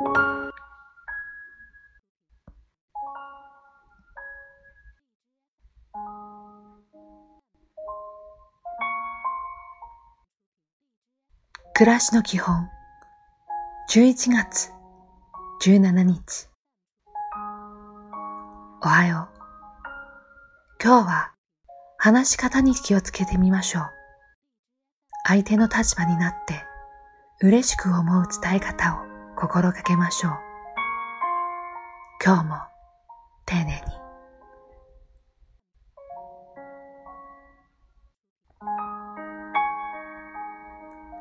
暮らしの基本。11月17日。おはよう。今日は話し方に気をつけてみましょう。相手の立場になって嬉しく思う伝え方を。心がけましょう今日も丁寧に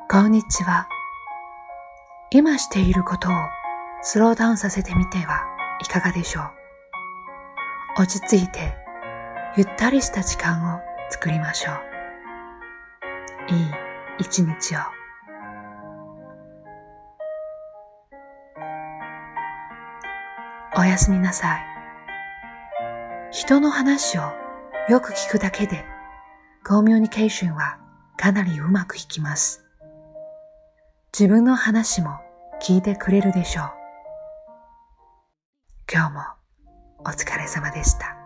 こんにちは。今していることをスローダウンさせてみてはいかがでしょう。落ち着いてゆったりした時間を作りましょう。いい一日を。おやすみなさい。人の話をよく聞くだけでコミュニケーションはかなりうまくいきます。自分の話も聞いてくれるでしょう。今日もお疲れ様でした。